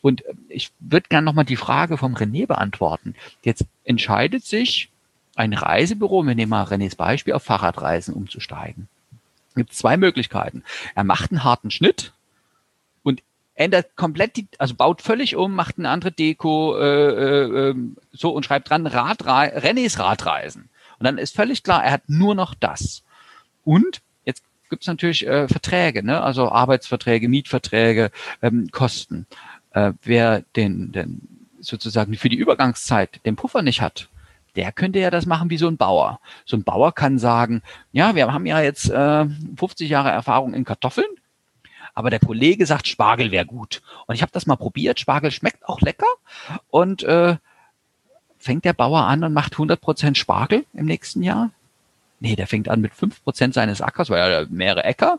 Speaker 3: Und äh, ich würde gerne nochmal die Frage vom René beantworten. Jetzt entscheidet sich ein Reisebüro, wir nehmen mal Renés Beispiel, auf Fahrradreisen umzusteigen. Es gibt zwei Möglichkeiten. Er macht einen harten Schnitt und ändert komplett die, also baut völlig um, macht eine andere Deko, äh, äh, ähm, so und schreibt dran Radrei Renés Radreisen. Und dann ist völlig klar, er hat nur noch das. Und jetzt gibt es natürlich äh, Verträge, ne? also Arbeitsverträge, Mietverträge, ähm, Kosten. Äh, wer den, den sozusagen für die Übergangszeit den Puffer nicht hat, der könnte ja das machen wie so ein Bauer. So ein Bauer kann sagen, ja, wir haben ja jetzt äh, 50 Jahre Erfahrung in Kartoffeln, Aber der Kollege sagt, Spargel wäre gut. Und ich habe das mal probiert. Spargel schmeckt auch lecker. Und äh, fängt der Bauer an und macht 100% Spargel im nächsten Jahr? Nee, der fängt an mit 5% seines Ackers, weil er mehrere Äcker,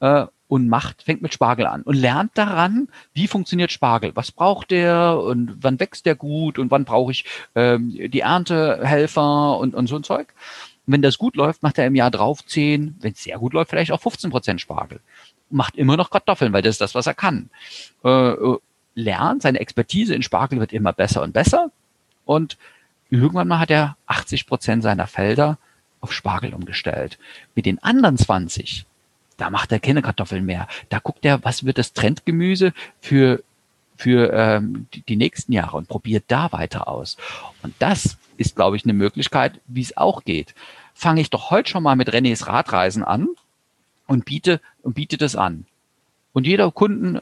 Speaker 3: äh, und macht, fängt mit Spargel an und lernt daran, wie funktioniert Spargel, was braucht der und wann wächst der gut und wann brauche ich ähm, die Erntehelfer und, und so ein Zeug. Und wenn das gut läuft, macht er im Jahr drauf 10, wenn es sehr gut läuft, vielleicht auch 15 Prozent Spargel. Macht immer noch Kartoffeln, weil das ist das, was er kann. Äh, äh lernt, seine Expertise in Spargel wird immer besser und besser. Und irgendwann mal hat er 80 Prozent seiner Felder auf Spargel umgestellt. Mit den anderen 20 da macht er keine Kartoffeln mehr. Da guckt er, was wird das Trendgemüse für für ähm, die, nächsten Jahre und probiert da weiter aus. Und das ist, glaube ich, eine Möglichkeit, wie es auch geht. Fange ich doch heute schon mal mit Renés Radreisen an und biete und biete das an. Und jeder Kunden, äh,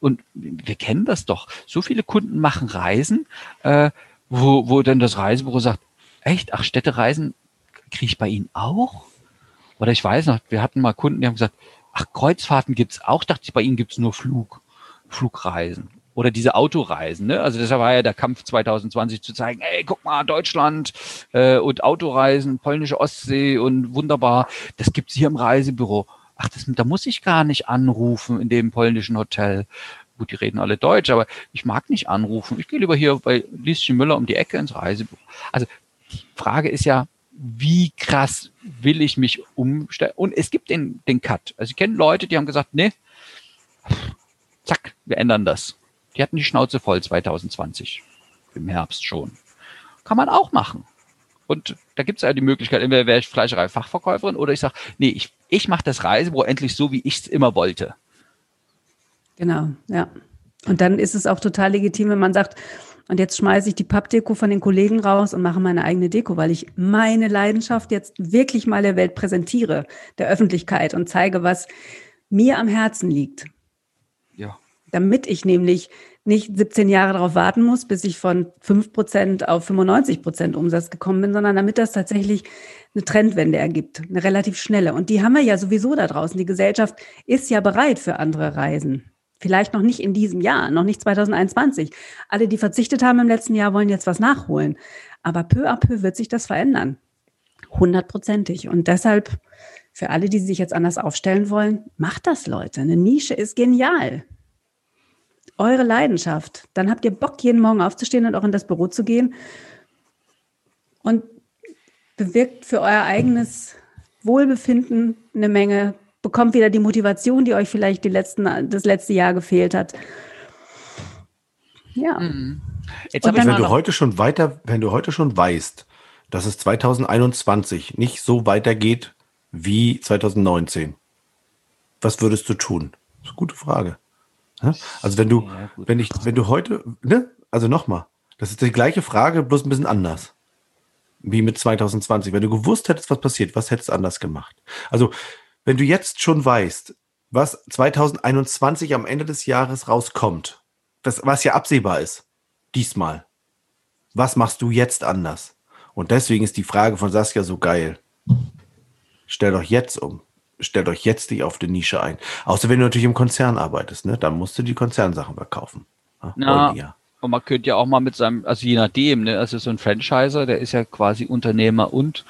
Speaker 3: und wir kennen das doch, so viele Kunden machen Reisen, äh, wo, wo dann das Reisebüro sagt, echt, ach, Städtereisen kriege ich bei Ihnen auch? Oder ich weiß noch, wir hatten mal Kunden, die haben gesagt, ach, Kreuzfahrten gibt's auch. Dachte ich, bei Ihnen gibt's nur Flug, Flugreisen. Oder diese Autoreisen. Ne? Also deshalb war ja der Kampf 2020 zu zeigen, ey, guck mal, Deutschland äh, und Autoreisen, polnische Ostsee und wunderbar, das gibt's hier im Reisebüro. Ach, das, da muss ich gar nicht anrufen in dem polnischen Hotel. Gut, die reden alle Deutsch, aber ich mag nicht anrufen. Ich gehe lieber hier bei Lieschen Müller um die Ecke ins Reisebüro. Also die Frage ist ja, wie krass will ich mich umstellen? Und es gibt den, den Cut. Also ich kenne Leute, die haben gesagt, nee, zack, wir ändern das. Die hatten die Schnauze voll 2020. Im Herbst schon. Kann man auch machen. Und da gibt es ja die Möglichkeit, entweder wäre ich Fleischerei-Fachverkäuferin oder ich sage, nee, ich, ich mache das Reisebüro endlich so, wie ich es immer wollte.
Speaker 4: Genau, ja. Und dann ist es auch total legitim, wenn man sagt, und jetzt schmeiße ich die Pappdeko von den Kollegen raus und mache meine eigene Deko, weil ich meine Leidenschaft jetzt wirklich mal der Welt präsentiere, der Öffentlichkeit und zeige, was mir am Herzen liegt.
Speaker 3: Ja.
Speaker 4: Damit ich nämlich nicht 17 Jahre darauf warten muss, bis ich von 5% auf 95% Umsatz gekommen bin, sondern damit das tatsächlich eine Trendwende ergibt, eine relativ schnelle. Und die haben wir ja sowieso da draußen. Die Gesellschaft ist ja bereit für andere Reisen. Vielleicht noch nicht in diesem Jahr, noch nicht 2021. Alle, die verzichtet haben im letzten Jahr, wollen jetzt was nachholen. Aber peu à peu wird sich das verändern. Hundertprozentig. Und deshalb, für alle, die sich jetzt anders aufstellen wollen, macht das, Leute. Eine Nische ist genial. Eure Leidenschaft. Dann habt ihr Bock, jeden Morgen aufzustehen und auch in das Büro zu gehen. Und bewirkt für euer eigenes Wohlbefinden eine Menge bekommt wieder die Motivation, die euch vielleicht die letzten, das letzte Jahr gefehlt hat.
Speaker 1: Ja. Mhm. Jetzt wenn du heute schon weiter, wenn du heute schon weißt, dass es 2021 nicht so weitergeht wie 2019, was würdest du tun? Das ist eine gute Frage. Also wenn du, ja, wenn ich, wenn du heute, ne? Also nochmal, das ist die gleiche Frage, bloß ein bisschen anders. Wie mit 2020. Wenn du gewusst hättest, was passiert, was hättest du anders gemacht? Also wenn du jetzt schon weißt, was 2021 am Ende des Jahres rauskommt, das, was ja absehbar ist, diesmal, was machst du jetzt anders? Und deswegen ist die Frage von Saskia so geil. Stell doch jetzt um. Stell doch jetzt dich auf die Nische ein. Außer wenn du natürlich im Konzern arbeitest, ne? Dann musst du die Konzernsachen verkaufen.
Speaker 3: Ja, ja. Und man könnte ja auch mal mit seinem, also je nachdem, ne? Also so ein Franchiser, der ist ja quasi Unternehmer und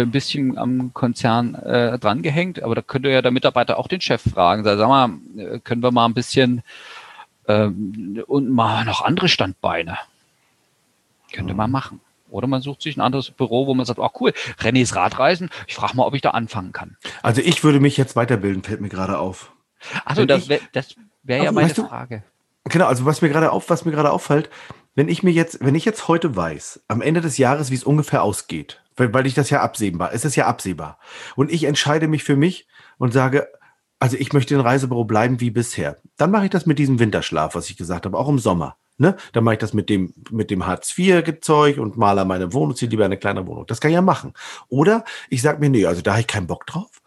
Speaker 3: ein bisschen am Konzern äh, drangehängt, aber da könnte ja der Mitarbeiter auch den Chef fragen. Sag, sag mal, äh, können wir mal ein bisschen ähm, und mal noch andere Standbeine. Könnte man machen. Oder man sucht sich ein anderes Büro, wo man sagt, oh cool, Renés Radreisen, ich frage mal, ob ich da anfangen kann.
Speaker 1: Also ich würde mich jetzt weiterbilden, fällt mir gerade auf.
Speaker 3: Also das wäre wär ja meine weißt du, Frage.
Speaker 1: Genau, also was mir gerade auf, was mir gerade auffällt, wenn ich mir jetzt, wenn ich jetzt heute weiß, am Ende des Jahres, wie es ungefähr ausgeht, weil, weil ich das ja absehbar, es ist ja absehbar. Und ich entscheide mich für mich und sage, also ich möchte in Reisebüro bleiben wie bisher. Dann mache ich das mit diesem Winterschlaf, was ich gesagt habe, auch im Sommer. Ne? Dann mache ich das mit dem, mit dem Hartz-IV-Zeug und male meine Wohnung, ziehe lieber eine kleine Wohnung. Das kann ich ja machen. Oder ich sage mir, nee, also da habe ich keinen Bock drauf.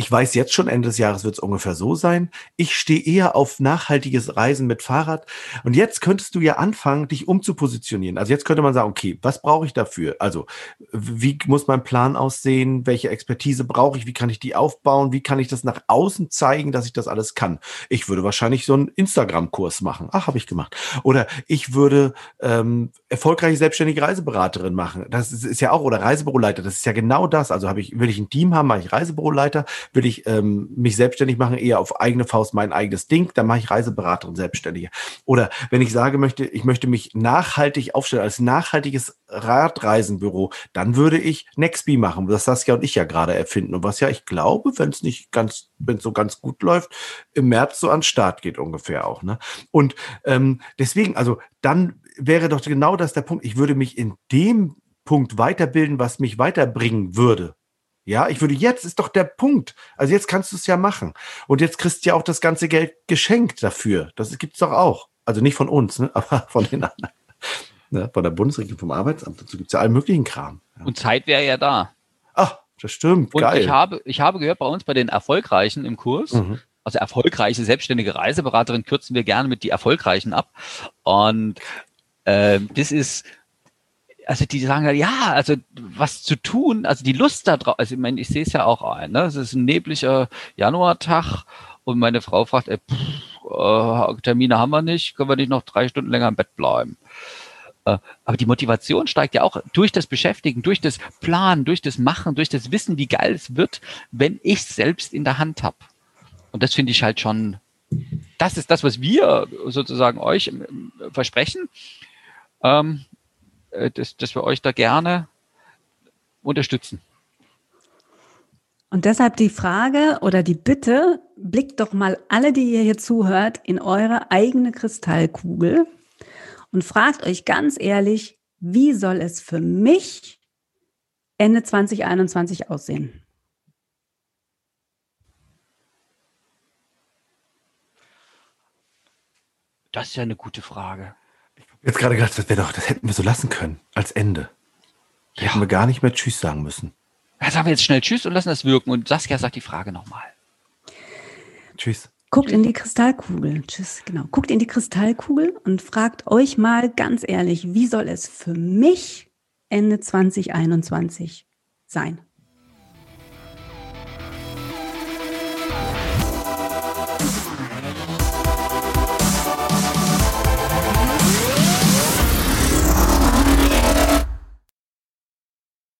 Speaker 1: Ich weiß jetzt schon, Ende des Jahres wird es ungefähr so sein. Ich stehe eher auf nachhaltiges Reisen mit Fahrrad. Und jetzt könntest du ja anfangen, dich umzupositionieren. Also jetzt könnte man sagen, okay, was brauche ich dafür? Also wie muss mein Plan aussehen? Welche Expertise brauche ich? Wie kann ich die aufbauen? Wie kann ich das nach außen zeigen, dass ich das alles kann? Ich würde wahrscheinlich so einen Instagram-Kurs machen. Ach, habe ich gemacht. Oder ich würde ähm, erfolgreiche selbstständige Reiseberaterin machen. Das ist, ist ja auch, oder Reisebüroleiter. Das ist ja genau das. Also habe ich, will ich ein Team haben, mache ich Reisebüroleiter. Will ich ähm, mich selbstständig machen, eher auf eigene Faust mein eigenes Ding, dann mache ich Reiseberaterin selbstständige. Oder wenn ich sage möchte, ich möchte mich nachhaltig aufstellen als nachhaltiges Radreisenbüro, dann würde ich Nextbee machen, das Saskia und ich ja gerade erfinden. Und was ja, ich glaube, wenn es nicht ganz, wenn es so ganz gut läuft, im März so an Start geht ungefähr auch. Ne? Und ähm, deswegen, also dann wäre doch genau das der Punkt. Ich würde mich in dem Punkt weiterbilden, was mich weiterbringen würde. Ja, ich würde jetzt ist doch der Punkt. Also jetzt kannst du es ja machen. Und jetzt kriegst du ja auch das ganze Geld geschenkt dafür. Das gibt es doch auch. Also nicht von uns, ne? *laughs* aber von den anderen. Ne? Von der Bundesregierung, vom Arbeitsamt. Dazu gibt es ja allen möglichen Kram. Ja.
Speaker 3: Und Zeit wäre ja da.
Speaker 1: Ach, das stimmt.
Speaker 3: Und
Speaker 1: Geil.
Speaker 3: ich habe, ich habe gehört, bei uns bei den Erfolgreichen im Kurs,
Speaker 1: Mhm.
Speaker 3: also erfolgreiche selbstständige Reiseberaterin kürzen wir gerne mit die Erfolgreichen ab. Und ähm, das ist, also die sagen halt, ja, also was zu tun, also die Lust da drauf, also ich meine, ich sehe es ja auch ein, ne? Es ist ein nebliger Januartag und meine Frau fragt, ey, pff, äh, Termine haben wir nicht, können wir nicht noch drei Stunden länger im Bett bleiben? Äh, Aber die Motivation steigt ja auch durch das Beschäftigen, durch das Planen, durch das Machen, durch das Wissen, wie geil es wird, wenn ich selbst in der Hand habe. Und das finde ich halt schon, das ist das, was wir sozusagen euch ähm, versprechen, ähm, äh, dass, dass wir euch da gerne unterstützen.
Speaker 4: Und deshalb die Frage oder die Bitte, blickt doch mal alle, die ihr hier zuhört, in eure eigene Kristallkugel und fragt euch ganz ehrlich, wie soll es für mich Ende 2021 aussehen?
Speaker 3: Das ist ja eine gute Frage.
Speaker 1: Jetzt gerade gedacht, das wäre doch, das hätten wir so lassen können als Ende. Da Hätten wir gar nicht mehr Tschüss sagen müssen.
Speaker 3: Ja, sagen wir jetzt schnell Tschüss und lassen das wirken. Und Saskia sagt die Frage nochmal.
Speaker 1: Tschüss.
Speaker 4: Guckt in die Kristallkugel. Tschüss, genau. Guckt in die Kristallkugel und fragt euch mal ganz ehrlich, wie soll es für mich Ende 2021 sein?